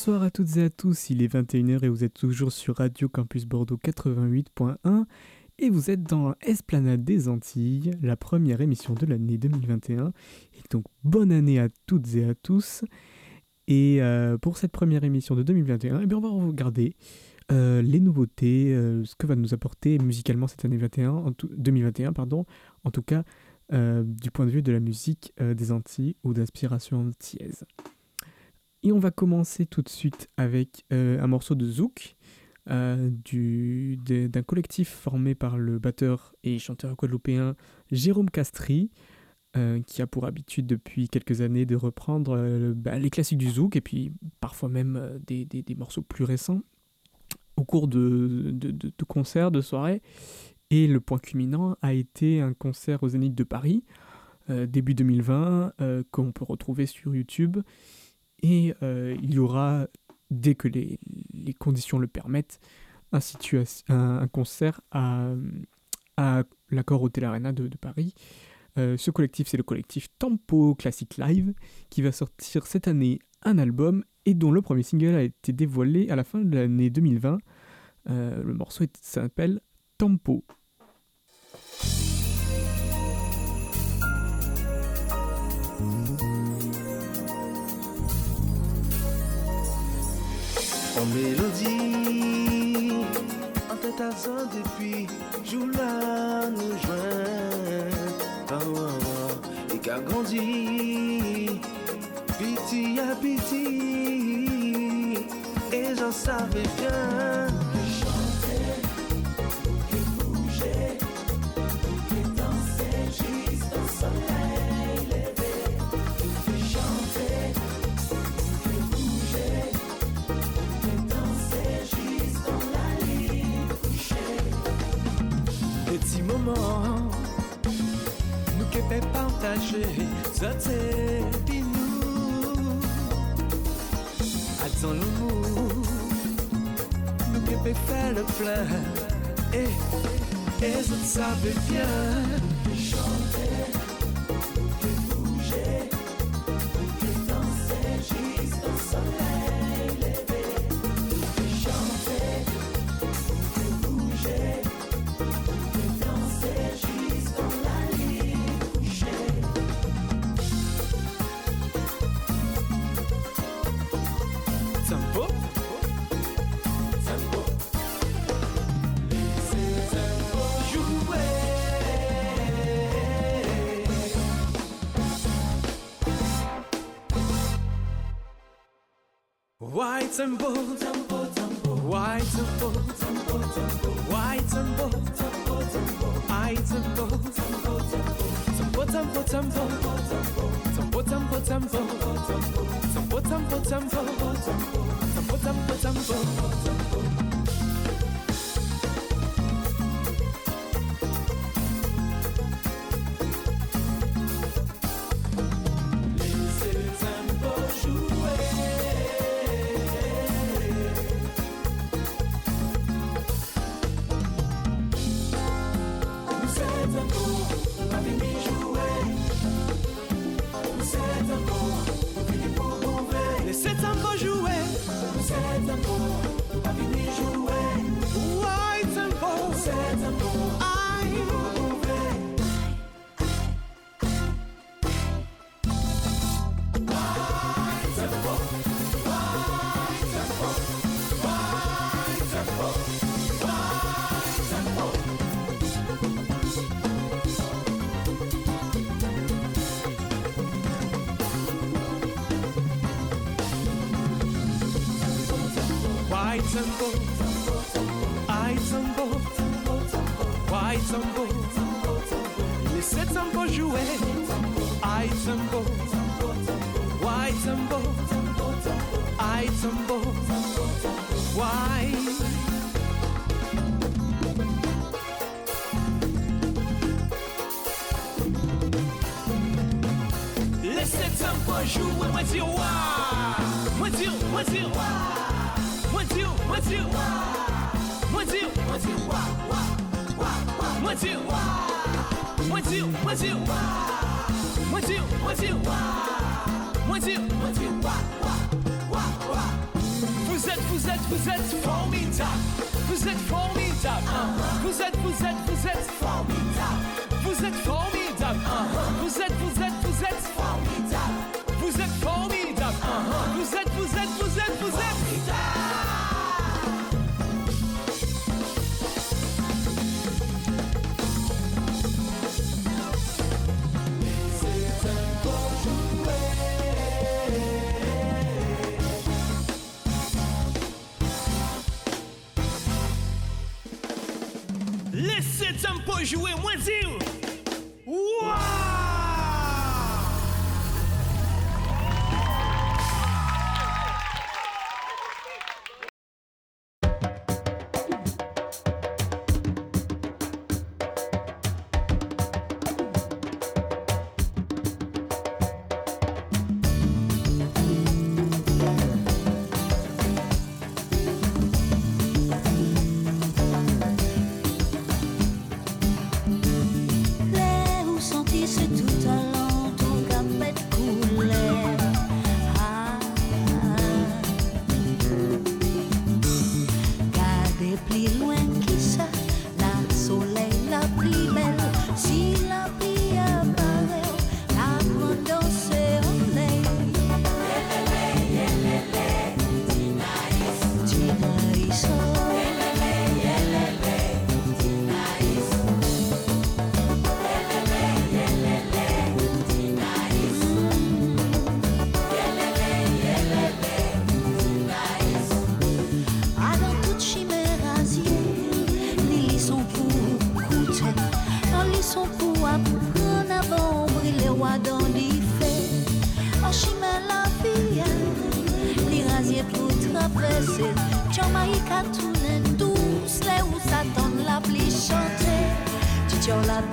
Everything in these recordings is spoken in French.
Bonsoir à toutes et à tous, il est 21h et vous êtes toujours sur Radio Campus Bordeaux 88.1 et vous êtes dans Esplanade des Antilles, la première émission de l'année 2021. Et donc bonne année à toutes et à tous. Et euh, pour cette première émission de 2021, eh bien, on va regarder euh, les nouveautés, euh, ce que va nous apporter musicalement cette année 21, en 2021, pardon, en tout cas du point de vue de la musique des Antilles ou d'inspiration antillaise. Et on va commencer tout de suite avec un morceau de Zouk, euh, d'un collectif formé par le batteur et chanteur guadeloupéen Jérôme Castry, euh, qui a pour habitude depuis quelques années de reprendre euh, bah, les classiques du zouk et puis parfois même des, morceaux plus récents au cours de, de, concerts, de soirées. Et le point culminant a été un concert au Zénith de Paris, début 2020, qu'on peut retrouver sur YouTube. Et il y aura dès que les, conditions le permettent, un, concert à, à l'accord Hotel Arena de, Paris. Euh, ce collectif, c'est le collectif Tempo Classic Live, qui va sortir cette année un album et dont le premier single a été dévoilé à la fin de l'année 2020. Euh, le morceau s'appelle Tempo. En mélodie, en tête à depuis, joue là nous joint. Et qu'a grandi, piti à piti, et j'en savais bien. Qui peut partager, ça c'est nous. Attends l'amour, qui peut faire le plein, et, et ça savait bien tempo, tempo. Why tempo. Why tempo. I tempo. Tempo, tempo, tempo. Tempo, tempo, tempo. Tempo, tempo, tempo. dire. Vous êtes, vous êtes, vous êtes formidable. Vous êtes formidable. Vous êtes, vous êtes, vous êtes. jouer, moi dire.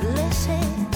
Listen.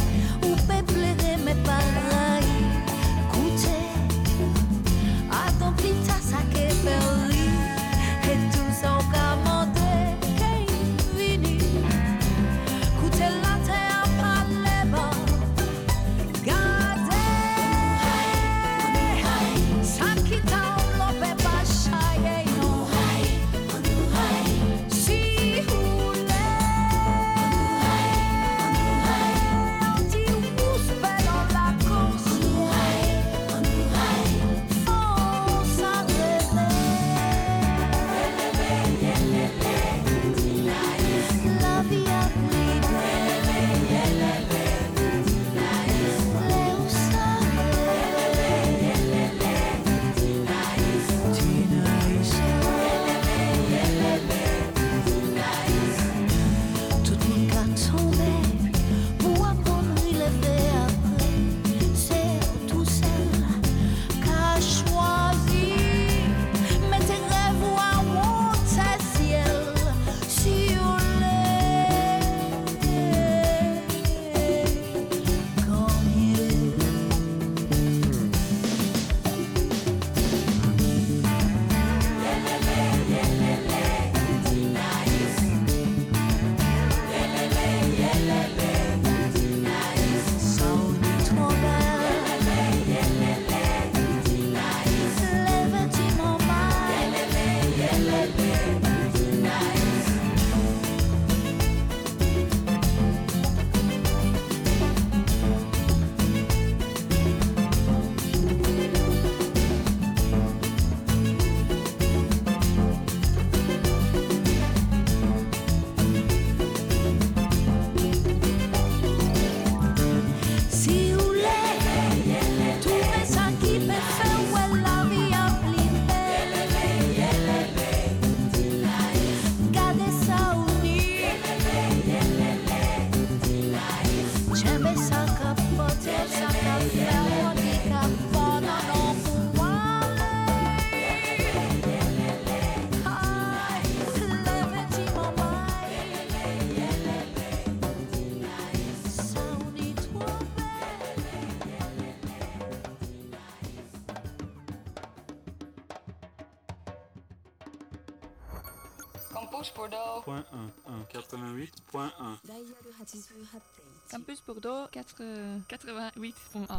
Campus Bordeaux 88.1. Euh,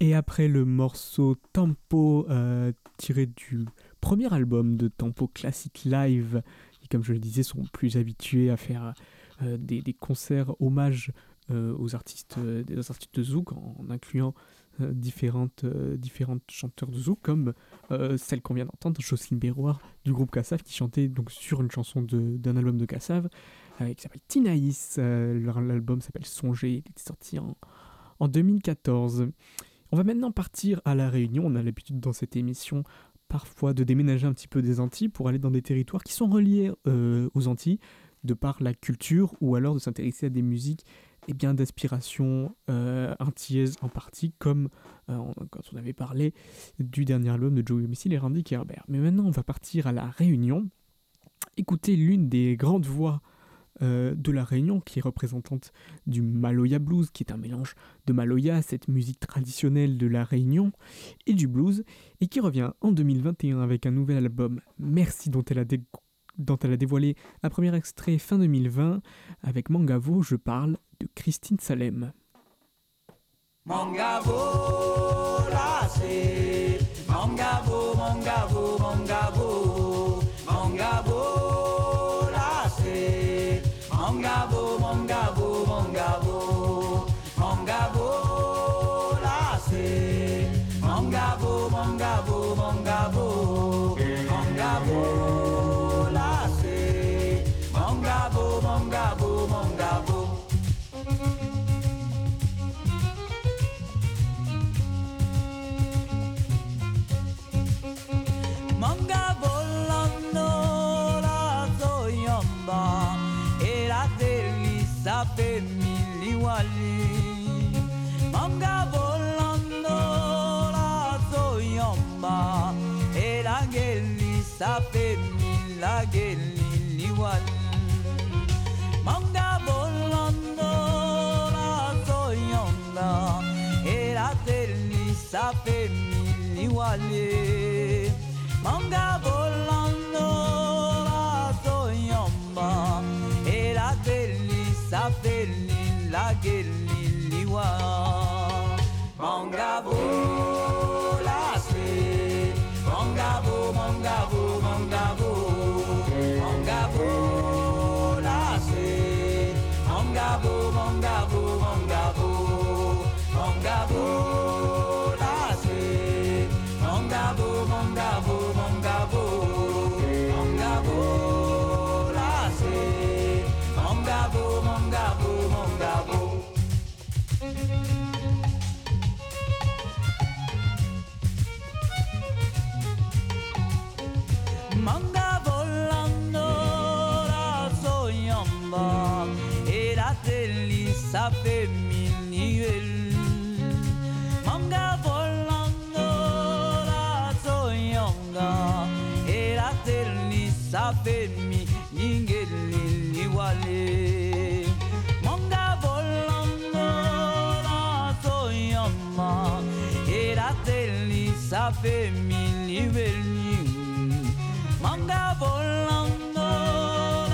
Et après le morceau Tempo euh, tiré du premier album de Tempo Classic Live, qui comme je le disais sont plus habitués à faire euh, des, concerts hommages aux artistes des artistes de Zouk en, incluant différentes, différentes chanteurs de Zouk comme celle qu'on vient d'entendre, Jocelyne Béroir du groupe Kassav qui chantait donc sur une chanson d'un album de Kassav qui s'appelle Tinaïs. L'album s'appelle Songer, il était sorti en, en 2014. On va maintenant partir à La Réunion. On a l'habitude dans cette émission parfois de déménager un petit peu des Antilles pour aller dans des territoires qui sont reliés euh, aux Antilles de par la culture ou alors de s'intéresser à des musiques eh bien d'inspiration euh, antillaise en partie comme euh, quand on avait parlé du dernier album de Joey Missile et Randy Kerber. Mais maintenant on va partir à la Réunion, écouter l'une des grandes voix euh, de la Réunion, qui est représentante du Maloya Blues, qui est un mélange de Maloya, cette musique traditionnelle de la Réunion, et du blues, et qui revient en 2021 avec un nouvel album, Merci, dont elle a, dont elle a dévoilé un premier extrait fin 2020. Avec Mangavo, je parle de Christine Salem. Mangavo, sape mila geliliwan Manga volando la soyonda Era teli sape miliwale Manga volando la soyonda la teli sape mila geliliwan Manga volando femmini verni manga volando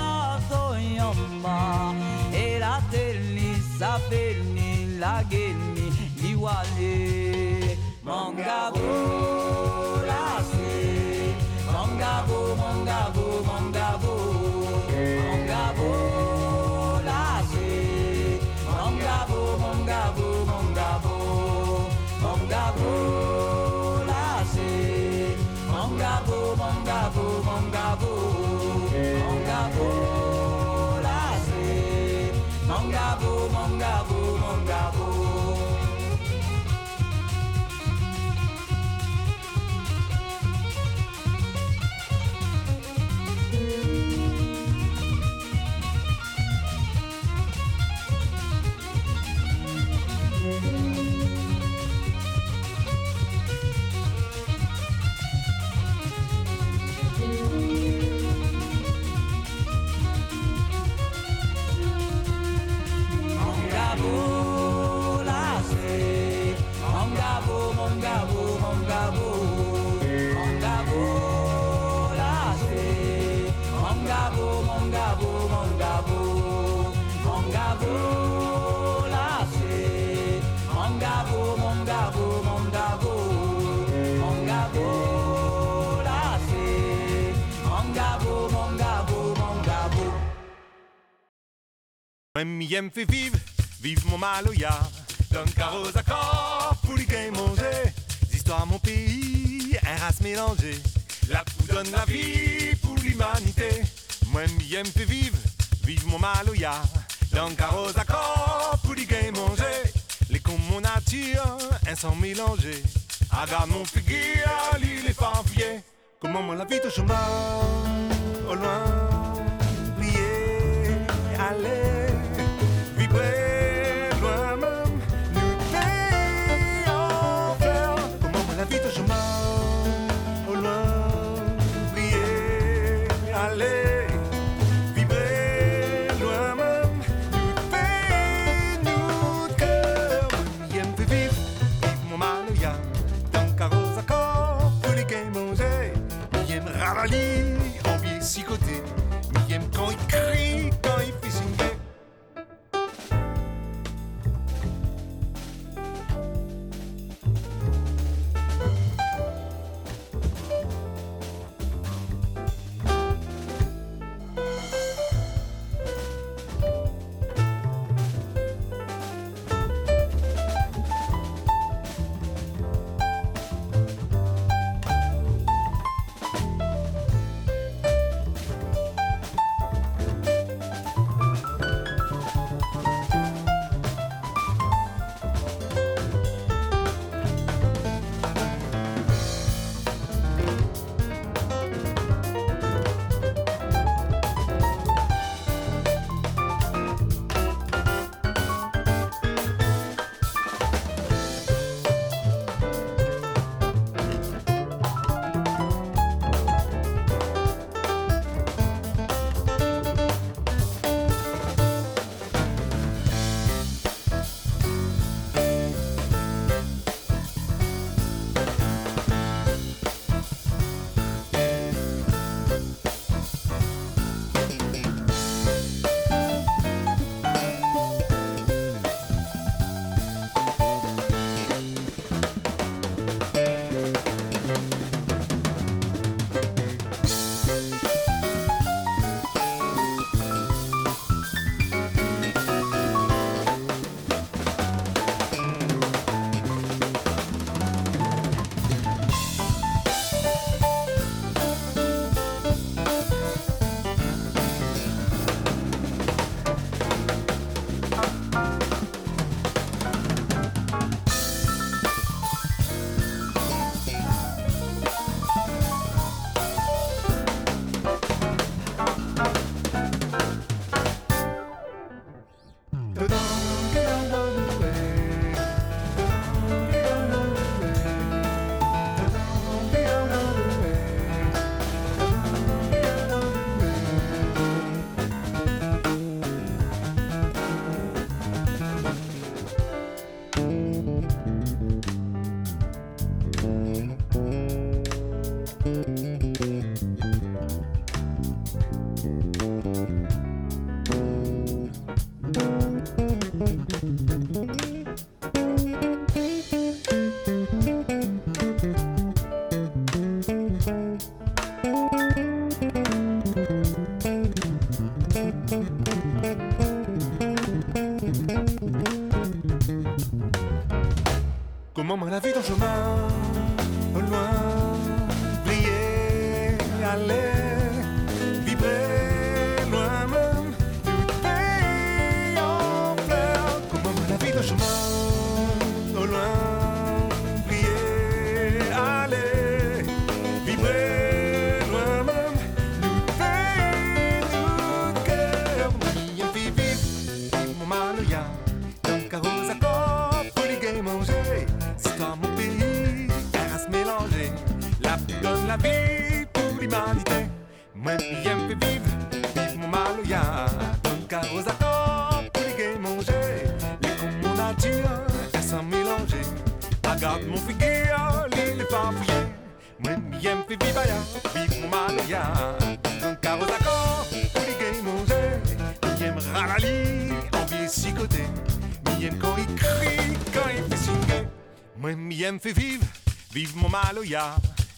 la soiamba e la tellissa verni la ghenni li guagli manga volando mongabo mongabo mongabo mongabo Mongabo, Mongabo, Moi, m'aime fait vivre, vive mon maloya. Donne carreaux accords pour les gains manger. Histoire mon pays, un race mélangée. La pou donne la vie pour l'humanité. Moi, m'aime fait vivre, vive mon maloya. Donne carreaux accords pour les gains manger. Les comme mon nature, un sang mélangé. Agarde mon figure, l'île est farfier. Comment moi la vie de chemin, au loin, prier, aller, Comment moi la Comment m'a la vie dans chemin, la vie pour l'humanité. Moi, fait vivre, vivre mon maloya, donc à aux accords, pour les manger. Les comme mon nature, elles sont mélangées. Regarde mon figure, l'île est farfouillée. Moi, bien fait vivre, vivre mon maloya, donc à aux accords, pour les manger. J'aime ralali, envie côtés. M'aime quand il crie, quand il fait signer. Moi, m'aime fait vivre, vive mon maloya.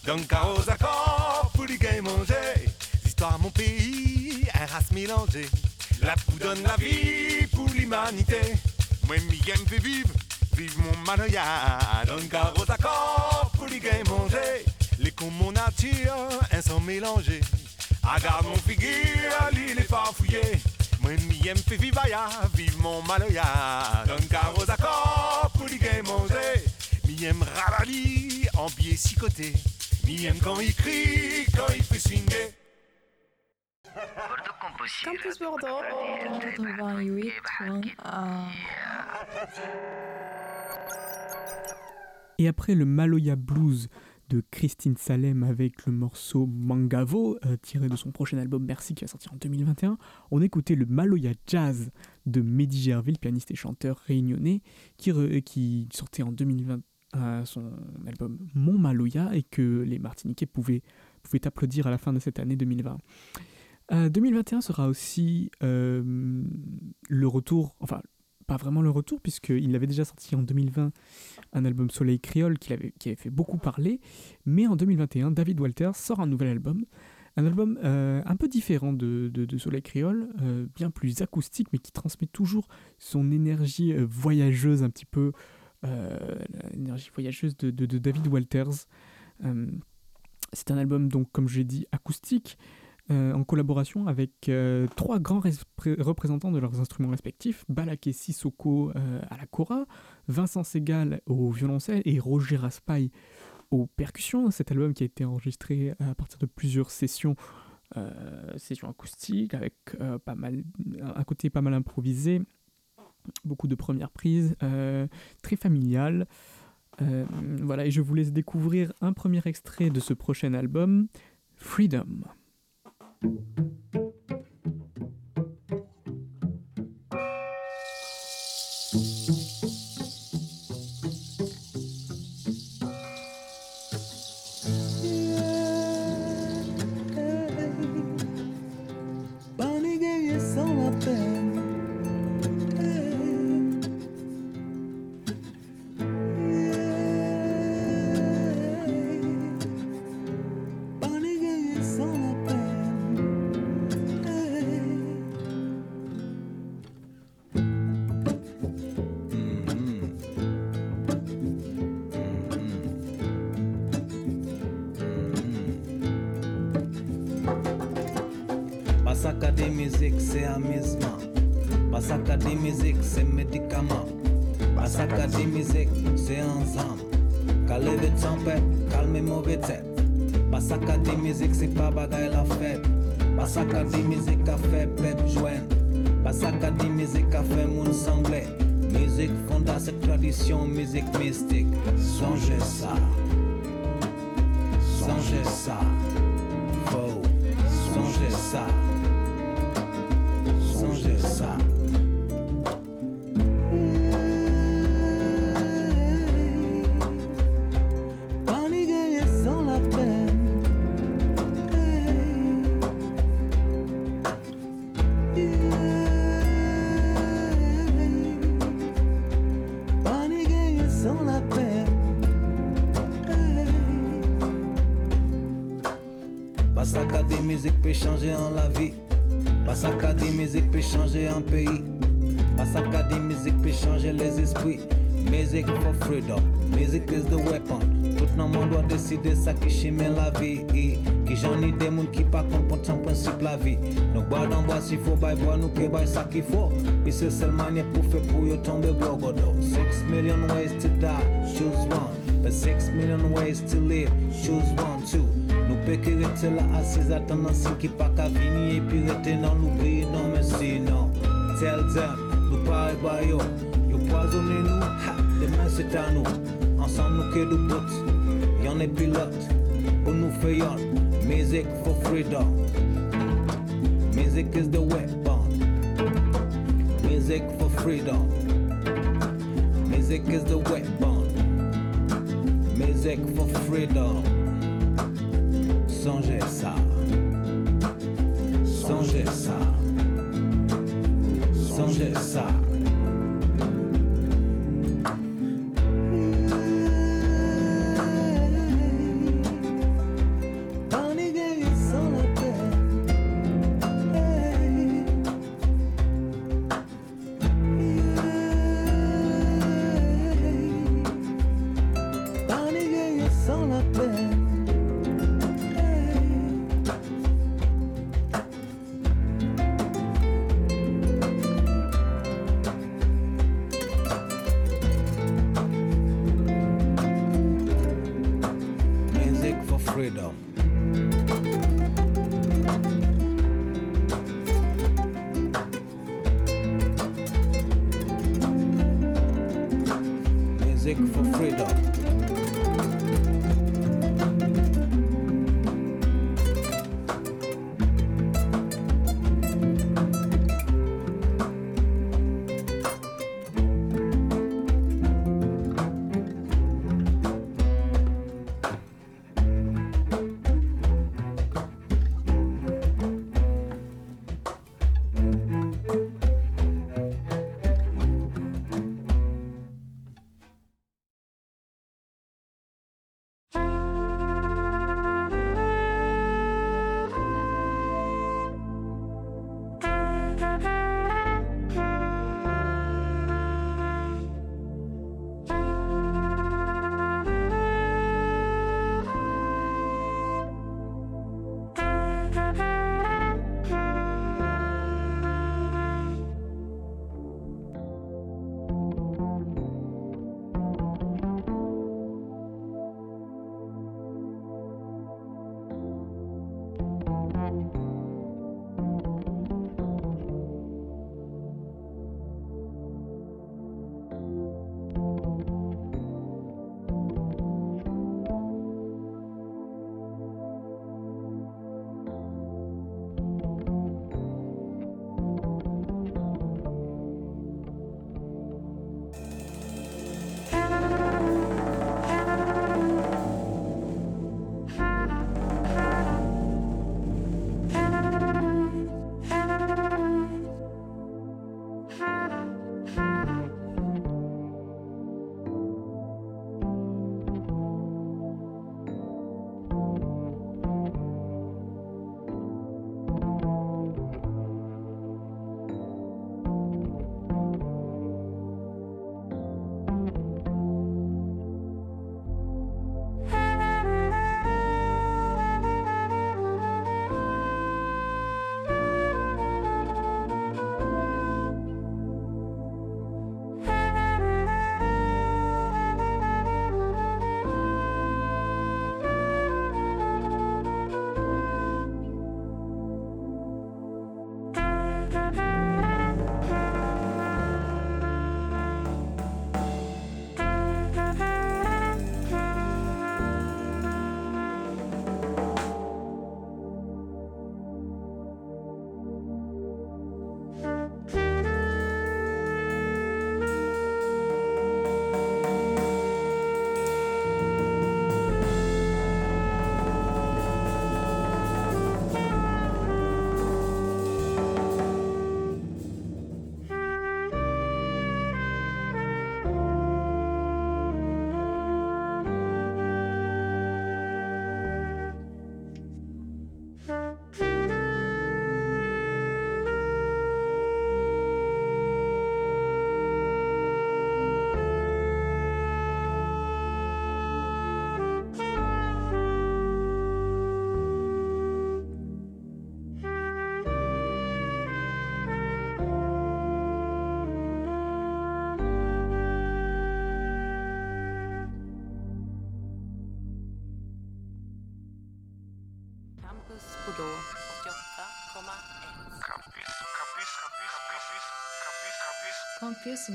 Donc, à aux accords, pour les gains manger. L'histoire, mon pays, un race mélangée. La pou donne la vie pour l'humanité. Moi, mi aime fait vivre, vive mon manoya. D'accord pour les gains manger. Les comme mon nature, un sont mélangés. Agarde mon figure, l'île est farfouillée. Moi, mi aime fait vivre, ya, vive mon manoya. D'accord pour les gains manger. Mi aime ralali, en biais six côtés. Mi aime quand il crie, quand il fait swinger. Campus Bordeaux. 88. Et après le Maloya Blues de Christine Salem avec le morceau Mangavo, euh, tiré de son prochain album Merci qui va sortir en 2021, on écoutait le Maloya Jazz de Mehdi Gerville, pianiste et chanteur réunionnais, qui, re- qui sortait en 2020 euh, son album Mon Maloya et que les Martiniquais pouvaient, pouvaient applaudir à la fin de cette année 2020. Euh, 2021 sera aussi euh, le retour, enfin pas vraiment le retour puisqu'il avait déjà sorti en 2020 un album Soleil Créole qui avait, qui avait fait beaucoup parler, mais en 2021 David Walters sort un nouvel album, un album euh, un peu différent de, de- de Soleil Créole, euh, bien plus acoustique mais qui transmet toujours son énergie euh, voyageuse un petit peu, euh, l'énergie voyageuse de, David Walters. Euh, c'est un album donc comme je l'ai dit acoustique euh, en collaboration avec euh, trois grands représentants de leurs instruments respectifs, Balaké Sissoko euh, à la kora, Vincent Segal au violoncelle et Roger Raspail aux percussions. Cet album qui a été enregistré à partir de plusieurs sessions, euh, sessions acoustiques avec euh, pas mal, un côté pas mal improvisé, beaucoup de premières prises, euh, très familial. Euh, voilà, et je vous laisse découvrir un premier extrait de ce prochain album, Freedom. Basaka de musique a fait pep joindre. Basaka de musique a fait moun sanglé. Musique fonda tradition, musique mystique. Songez ça. Songez ça. Faux. Songez ça. Songez ça. Un pays. Basaka des musiques peut changer les esprits. Music for freedom, music is the weapon. Tout le monde doit décider ça qui chime la vie. Qui j'en ai des monde qui pas comprendre son principe la vie. Donc bois dans bois s'il faut bail bois nous que bail ça qu'il faut. Et c'est seule manière pour faire pour yo tomber blogodo. Six million ways to die, choose one. But six million ways to live, choose one too. Nous peut que rester là assis attendant ce qui pas qu'à venir et puis rester dans l'oubli, non mais sinon. Tell them, bah yo, yo poisonné nous, ha, demain c'est à nous. Ensemble nous que potes, y'en est pilote, pour nous faire music for freedom. Music is the weapon. Music for freedom. Music is the weapon. Music for freedom. Songez ça. Songez ça. Songez ça.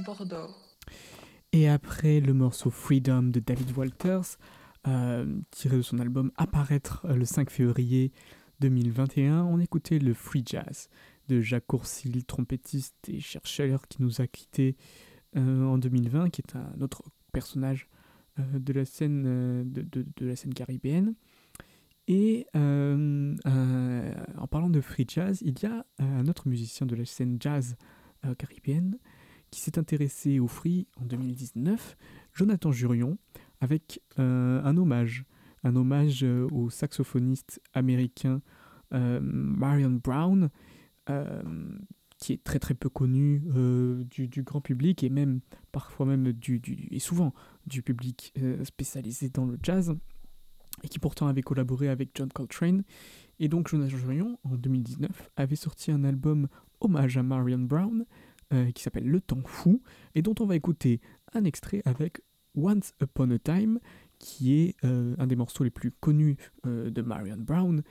Bordeaux. Et après le morceau Freedom de David Walters, euh, tiré de son album Apparaître euh, le 5 février 2021, on écoutait le Free Jazz de Jacques Courcil, trompettiste et chercheur qui nous a quittés euh, en 2020, qui est un autre personnage de, la scène, de, la scène caribéenne. Et en parlant de free jazz, il y a un autre musicien de la scène jazz caribéenne qui s'est intéressé au free en 2019, Jonathan Jurion, avec euh, un hommage, un hommage euh, au saxophoniste américain euh, Marion Brown, qui est très très peu connu du, grand public et même parfois même du, du- et souvent du public spécialisé dans le jazz et qui pourtant avait collaboré avec John Coltrane. Et donc Jonathan Jurion, en 2019, avait sorti un album hommage à Marion Brown euh, qui s'appelle Le Temps Fou et dont on va écouter un extrait avec Once Upon a Time, qui est euh, un des morceaux les plus connus euh, de Marion Brown,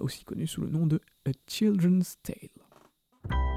aussi connu sous le nom de A Children's Tale.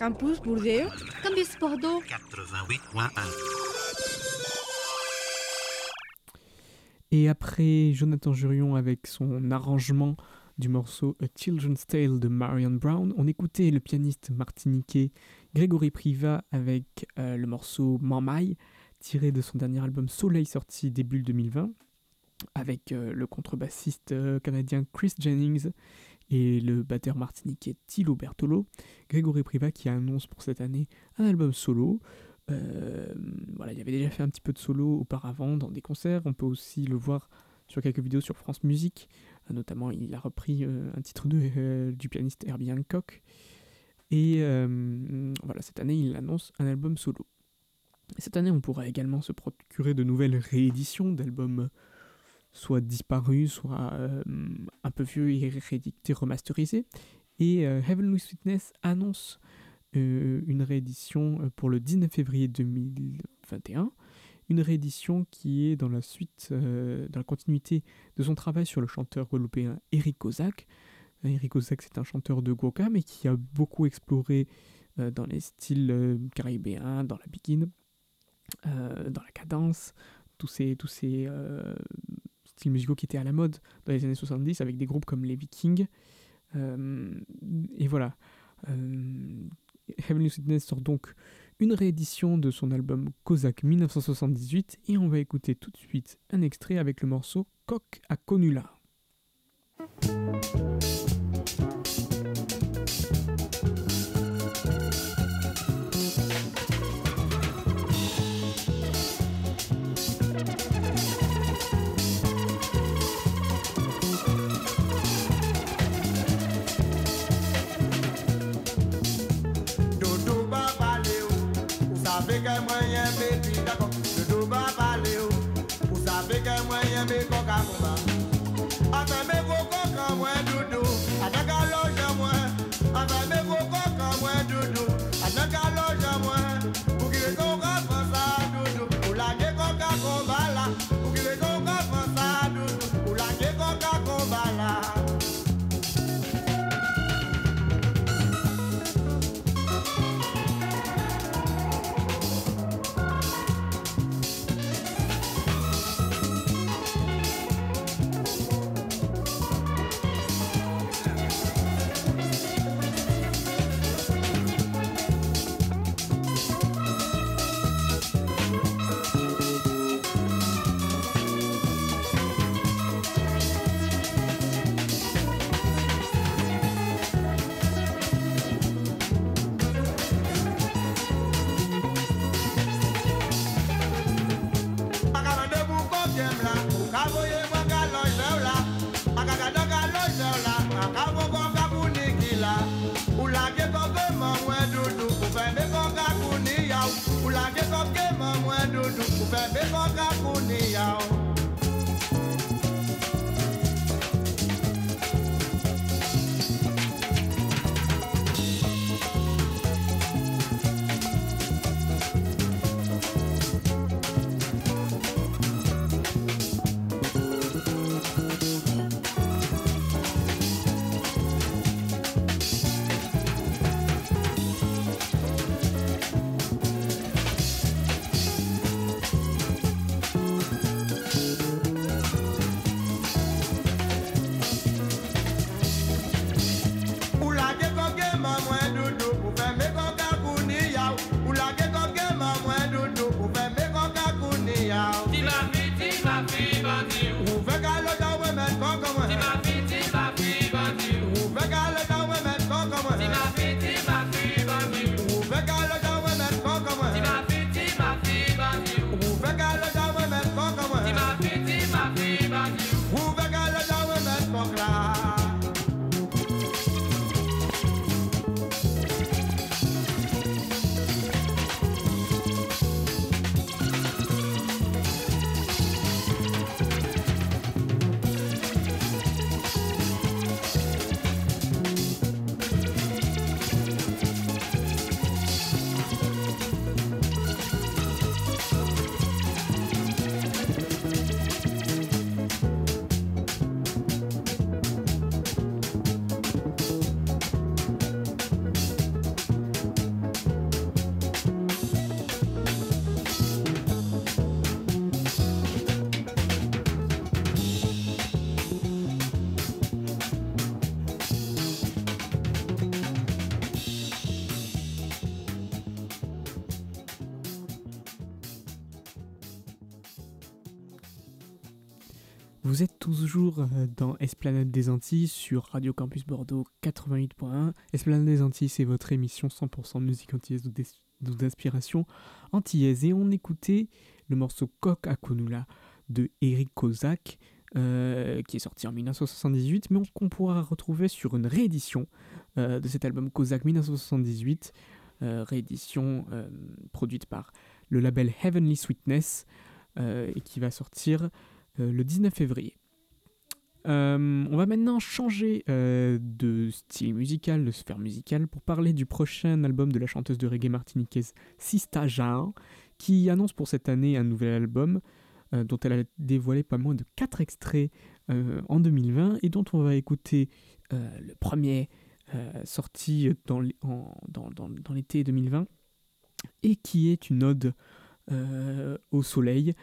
Campus Bordeaux. Campus Bordeaux. 88.1. Et après Jonathan Jurion avec son arrangement du morceau A Children's Tale de Marion Brown, on écoutait le pianiste martiniquais Grégory Priva avec euh, le morceau Mamaï, tiré de son dernier album Soleil sorti début 2020, avec euh, le contrebassiste euh, canadien Chris Jennings et le batteur martiniquais Thilo Bertolo. Grégory Priva qui annonce pour cette année un album solo. voilà, il avait déjà fait un petit peu de solo auparavant dans des concerts. On peut aussi le voir sur quelques vidéos sur France Musique. notamment, il a repris un titre de, du pianiste Herbie Hancock. Et voilà, cette année, il annonce un album solo. Cette année, on pourra également se procurer de nouvelles rééditions d'albums soit disparus, soit un peu vieux et réédités, remasterisés. Et Heavenly Sweetness annonce une réédition pour le 19 février 2021. Une réédition qui est dans la suite, dans la continuité de son travail sur le chanteur guadeloupéen Eric Kozak. Eric Kozak, c'est un chanteur de Goka, mais qui a beaucoup exploré dans les styles caribéens, dans la bikini, dans la cadence, tous ces, tous ces styles musicaux qui étaient à la mode dans les années 70 avec des groupes comme les Vikings. et voilà. Heavenly Sweetness sort donc une réédition de son album Kozak 1978 et on va écouter tout de suite un extrait avec le morceau Coq à Conula. Toujours euh, dans Esplanade des Antilles sur Radio Campus Bordeaux 88.1. Esplanade des Antilles, c'est votre émission 100% musique antillaise ou d'inspiration antillaise. Et on écoutait le morceau Coq à Konula de Eric Kozak, euh, qui est sorti en 1978, mais qu'on pourra retrouver sur une réédition euh, de cet album Kozak 1978, réédition produite par le label Heavenly Sweetness, et qui va sortir le 19 février. Euh, on va maintenant changer euh, de style musical, de sphère musicale, pour parler du prochain album de la chanteuse de reggae martiniquaise Sista Jean, qui annonce pour cette année un nouvel album dont elle a dévoilé pas moins de 4 extraits en 2020 et dont on va écouter le premier sorti dans, l'été 2020 et qui est une ode au soleil.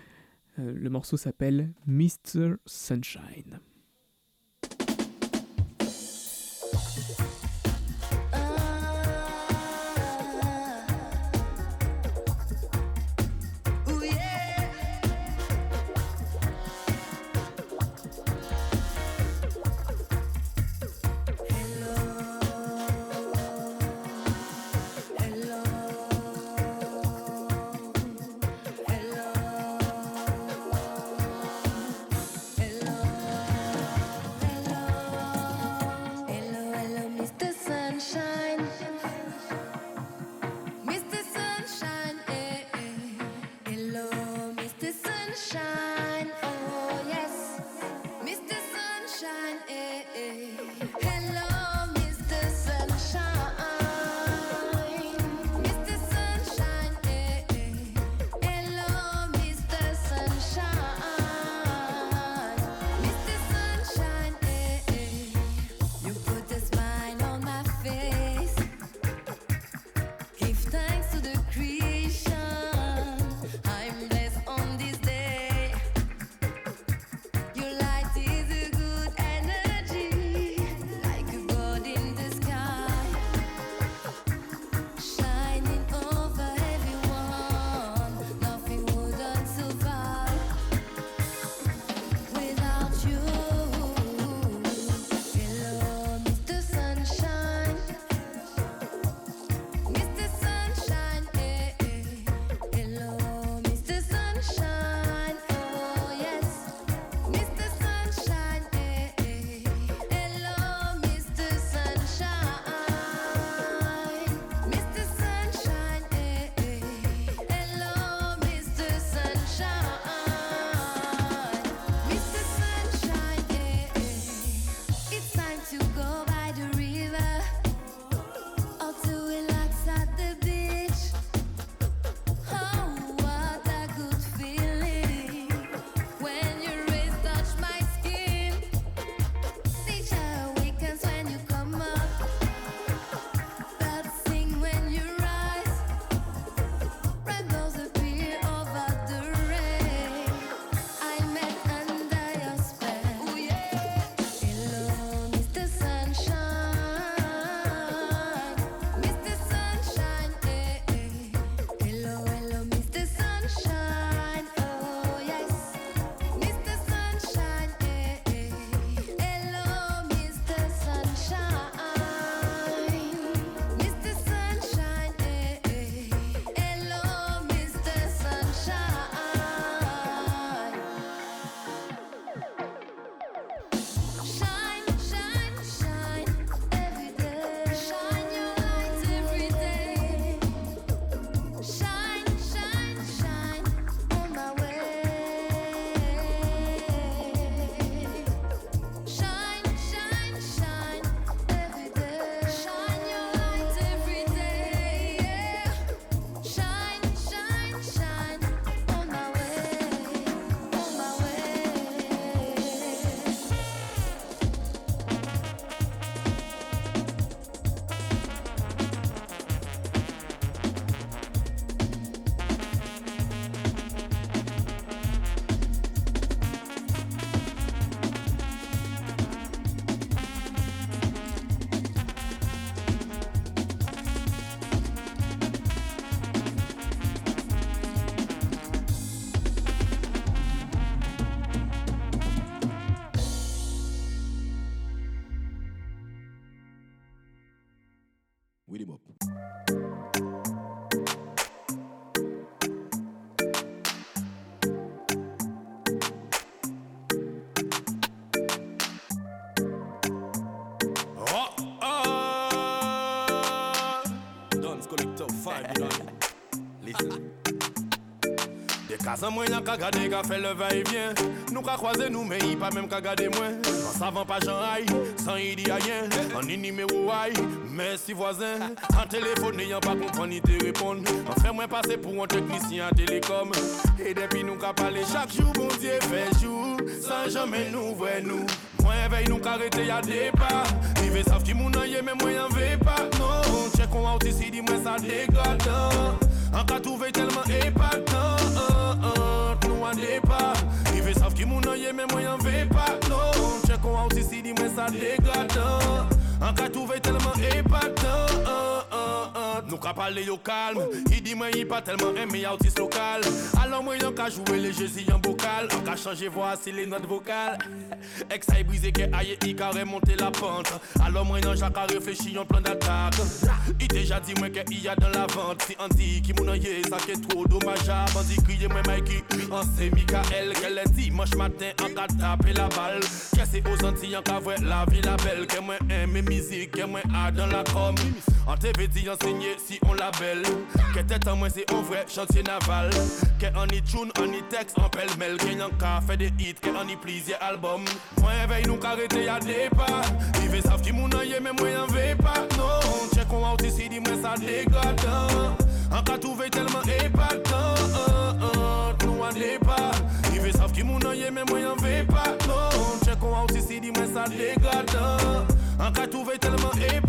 Euh, le morceau s'appelle Mr. Sunshine. Des cas moyen qu'à garder, qu'à faire le va-et-vient. Nous qu'à croiser nous, mais il pas même qu'à garder moins. En savant pas Jean Aïe, sans il dit rien. En numéro Aïe, merci voisin. En téléphone, n'ayant pas compris ni te répondre. En fait, moi passer pour un technicien à télécom. Et depuis nous qu'à parler chaque jour, mon Dieu fait jour. Sans jamais nous voir nous. Moi, veille nous qu'arrêter y'a des pas. Rive savent qui moun aïe, mais moi y'en vais pas. Non, check on out ici, dis-moi ça dégrade. En cas trouvé tellement épatant. Nous en départ. Rive savent qui moun moi y'en vais pas. Non, check on out ici, dis-moi ça dégrade. En cas trouvé tellement épatant. Nous qu'à parler yo calme. Il dit moi il pas tellement aimé autiste local. Alors moi y'en qu'à jouer les jeux si en bocal. En qu'à changer voix si les notes vocales. Ex a brisé que aïe il a remonté la pente. Alors moi y'en Jacques a réfléchi en plan d'attaque. Il déjà dit moi qu'il y a dans la vente. Si on dit qui moun ça qui est trop dommageable. On dit crier moi Mikey. On sait Michael qu'elle est dimanche matin en qu'à taper la balle. C'est aux Antilles qu'à voir la vie la belle. Que moi aime musique, que moi a dans la com. En TV dit enseigner si on la belle. Que tête en moi c'est un vrai chantier naval. Que on y tune, on y texte, on pêle-mêle. Que y'en fait des hits, que on y plusieurs albums. Moi veille nous arrêter y'a des pas. Ils savent qui moun aïe, mais moi y'en vais pas. Non, check on out ici, dis-moi ça dégrade. En cas trouvé tellement épatant. Nous en départ. Ils veulent savent qui moun aïe, mais moi y'en vais pas. Non, check on out ici, dis-moi ça dégrade. En cas trouvé tellement épatant.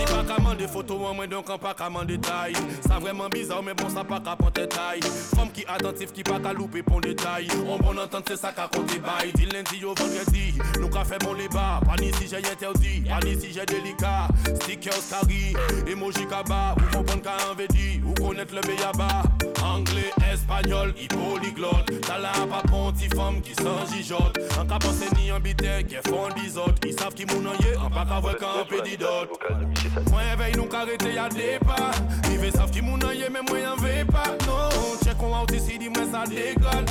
Et pas qu'à des photos en moins donc en pas qu'à m'en détail. Ça vraiment bizarre mais bon ça pas qu'à prendre taille. Femme qui attentif qui pas qu'à louper pour détail. On bon entendre c'est ça qu'à compter bail. Dit lundi au vendredi. Nous qu'a fait bon les bas. Pas ni si j'ai interdit. Pas ni si j'ai délicat. Stickers carry. Emoji kaba. Ou comprendre qu'à en dit. Ou connaître le béaba. Anglais, espagnol, hypolyglotte. T'as là pas ponti femme qui s'en gijote. En cas pensé ni en bité qui font des autres. Ils savent qui m'ounoyer. En pas qu'à voir qu'un pédidote. Moi veille nous arrêter y'a des pas. Ils veulent savent qui m'ounoyer mais moi y'en vais pas. Non, check on out ici, dis-moi ça dégrade.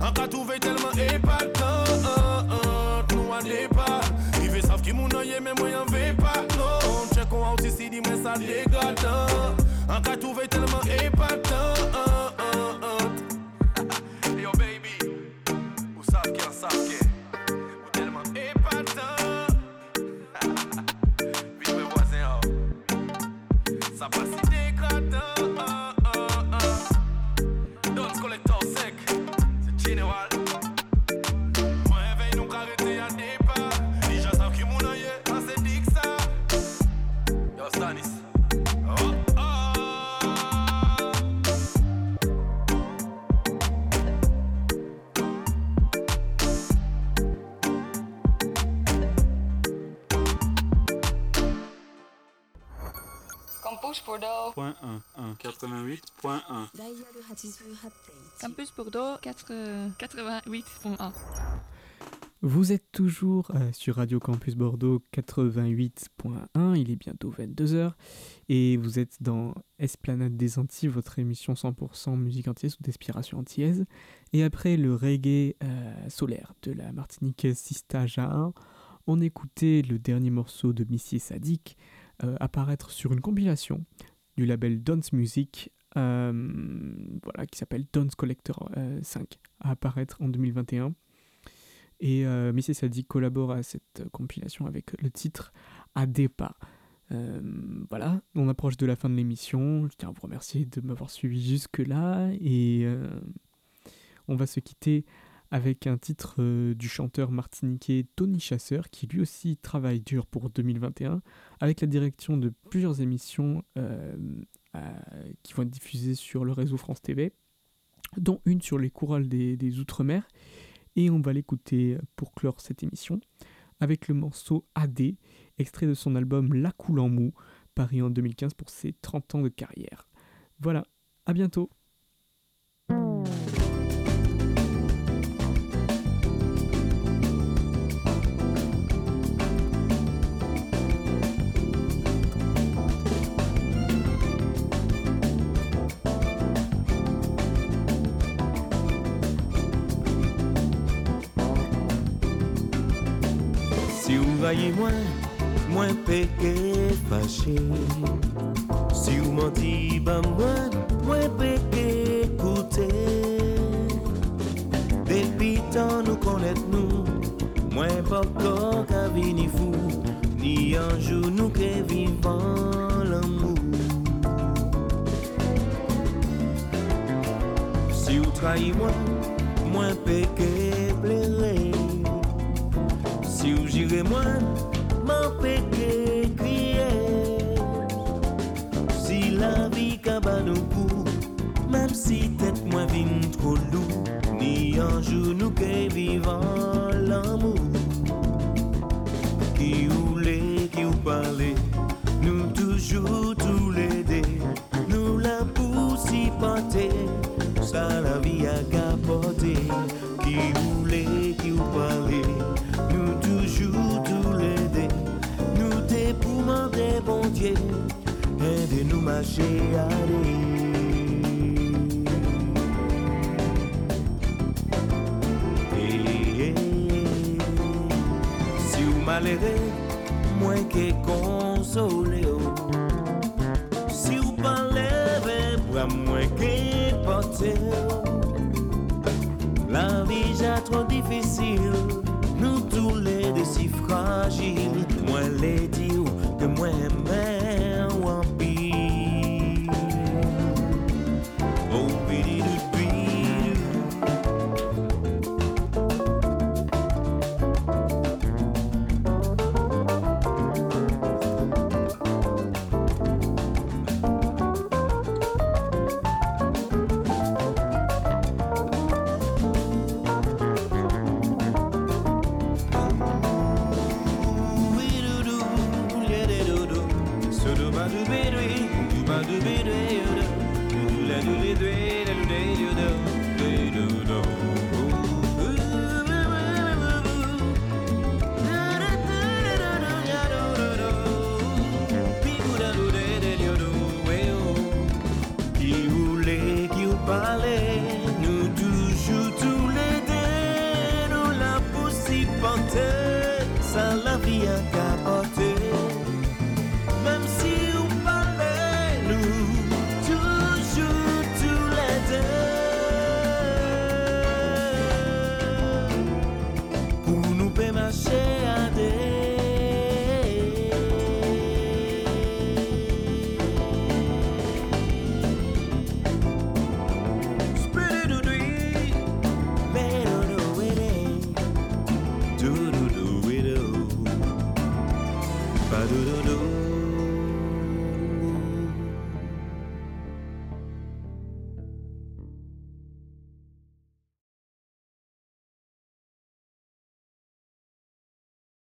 En cas trouvé tellement épatant. Nous en départ. Ils veulent savent qui m'ounoyer mais moi y'en vais pas. Non, check on out ici, dis-moi ça dégrade. En cas trouvé tellement épatant. Yo baby, vous savez qui en savent qui ça 88.1. Campus Bordeaux 4, 88.1. Vous êtes toujours euh, sur Radio Campus Bordeaux 88.1, il est bientôt 22h et vous êtes dans Esplanade des Antilles, votre émission 100% musique antillaise ou d'inspiration antillaise. Et après le reggae euh, solaire de la Martinique Sista Jahan, on écoutait le dernier morceau de Missy Sadik euh, apparaître sur une compilation du label Dance Music euh, voilà, qui s'appelle Dance Collector euh, 5 à apparaître en 2021. Et euh, Missy collabore à cette compilation avec le titre Adepa. Euh, voilà, on approche de la fin de l'émission. Je tiens à vous remercier de m'avoir suivi jusque-là. Et euh, on va se quitter avec un titre euh, du chanteur martiniquais Tony Chasseur, qui lui aussi travaille dur pour 2021, avec la direction de plusieurs émissions euh, euh, qui vont être diffusées sur le réseau France TV, dont une sur les chorales des, des Outre-mer. Et on va l'écouter pour clore cette émission avec le morceau AD, extrait de son album La Coule en mou, paru en 2015 pour ses 30 ans de carrière. Voilà, à bientôt soyez moins, moins péqué fâché. Si vous mentez, ben moins, péqué écoutez. Depuis tant nous connaître nous, moins pas corps qu'à venir fou, ni un jour nous que vivons l'amour. Si vous trahissez moi, moins péqué suivez-moi Si vous malaisz moins que consolé, si vous paniquez moi moins que la vie est trop difficile, nous tous les deux si fragiles.